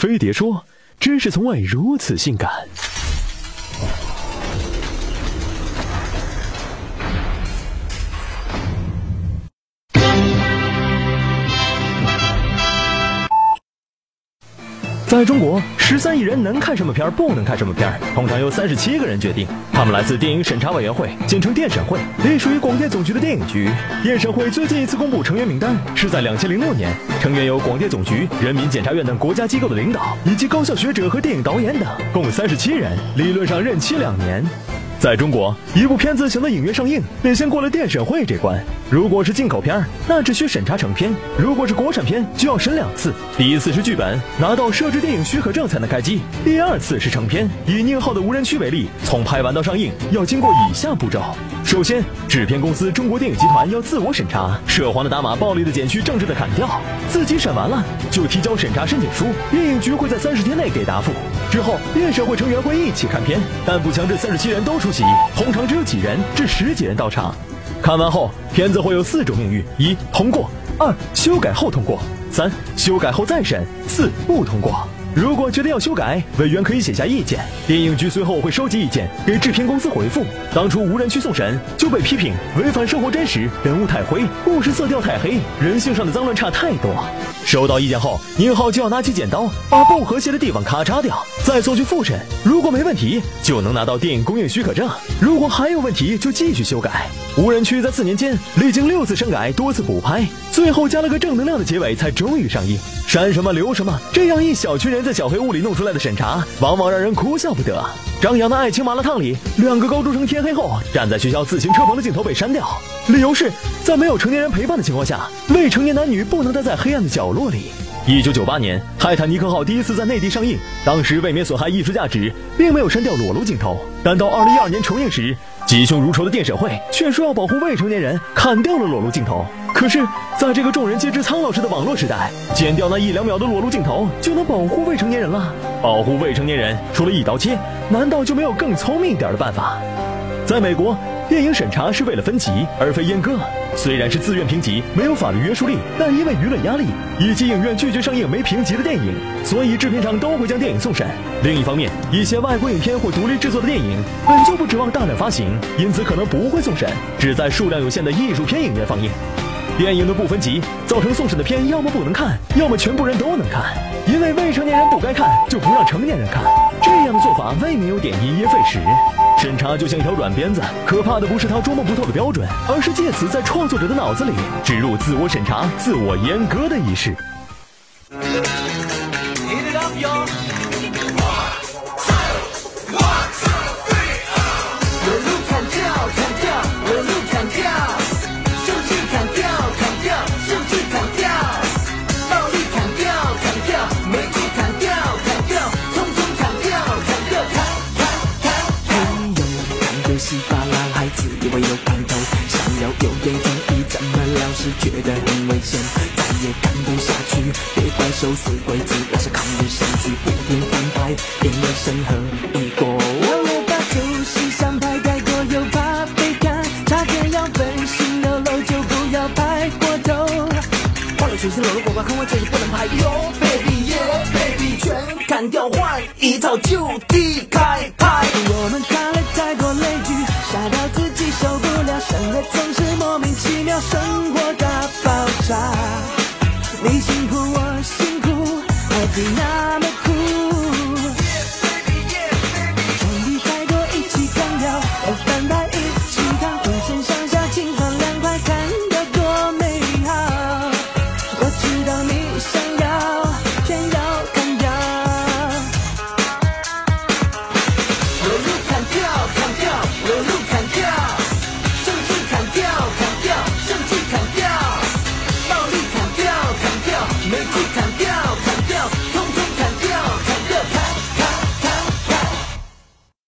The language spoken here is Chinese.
飞碟说：“知识从外如此性感。”在中国，十三亿人能看什么片儿，不能看什么片儿，通常由三十七个人决定。他们来自电影审查委员会，简称电审会，隶属于广电总局的电影局。电审会最近一次公布成员名单是在两千零六年，成员有广电总局、人民检察院等国家机构的领导，以及高校学者和电影导演等，共三十七人，理论上任期两年。在中国，一部片子想在影院上映，得先过了电审会这关。如果是进口片，那只需审查成片；如果是国产片，就要审两次。第一次是剧本，拿到摄制电影许可证才能开机；第二次是成片。以宁浩的无人区为例，从拍完到上映，要经过以下步骤：首先，制片公司中国电影集团要自我审查，涉黄的打码，暴力的剪去，政治的砍掉。自己审完了，就提交审查申请书，电影局会在三十天内给答复。之后，电审会成员会一起看片，但不强制三十七人都出席，通常只有几人至十几人到场。看完后，片子会有四种命运：一、通过；二、修改后通过；三、修改后再审；四、不通过。如果觉得要修改，委员可以写下意见，电影局随后会收集意见，给制片公司回复。当初无人区送审就被批评违反生活真实，人物太灰，故事色调太黑，人性上的脏乱差太多。收到意见后，宁浩就要拿起剪刀，把不和谐的地方咔嚓掉，再送去复审。如果没问题，就能拿到电影公映许可证；如果还有问题，就继续修改。无人区在四年间历经六次删改，多次补拍，最后加了个正能量的结尾，才终于上映。删什么留什么，这样一小群人在小黑屋里弄出来的审查，往往让人哭笑不得。张扬的爱情麻辣烫里，两个高中生天黑后站在学校自行车棚的镜头被删掉，理由是在没有成年人陪伴的情况下，未成年男女不能待在黑暗的角落里。一九九八年，《泰坦尼克号》第一次在内地上映，当时为免损害艺术价值，并没有删掉裸露镜头。但到二零一二年重映时，吉凶如仇的电审会却说要保护未成年人，砍掉了裸露镜头。可是，在这个众人皆知苍老师的网络时代，剪掉那一两秒的裸露镜头就能保护未成年人了？保护未成年人，除了一刀切，难道就没有更聪明一点的办法？在美国。电影审查是为了分级，而非阉割。虽然是自愿评级，没有法律约束力，但因为舆论压力以及影院拒绝上映没评级的电影，所以制片厂都会将电影送审。另一方面，一些外国影片或独立制作的电影本就不指望大量发行，因此可能不会送审，只在数量有限的艺术片影院放映。电影的不分级，造成送审的片要么不能看，要么全部人都能看。因为未成年人不该看，就不让成年人看。这样的做法未免有点因噎废食。审查就像一条软鞭子，可怕的不是它捉摸不透的标准，而是借此在创作者的脑子里植入自我审查、自我阉割的仪是。觉得很危险，再也看不下去。别怪受死鬼子，那是抗日神剧，不停翻拍，演了审核一过。我也怕出戏想拍太过，又怕被看，差点要分心流露，就不要拍过头。换了全新裸露广告，看完就是不能拍。Yo baby yeah baby，全砍掉，换一套就地开拍。我们看了太多雷剧，吓到自己受不了，深夜总是莫名其妙，生活大爆炸。你辛苦，我辛苦，何必那？Make it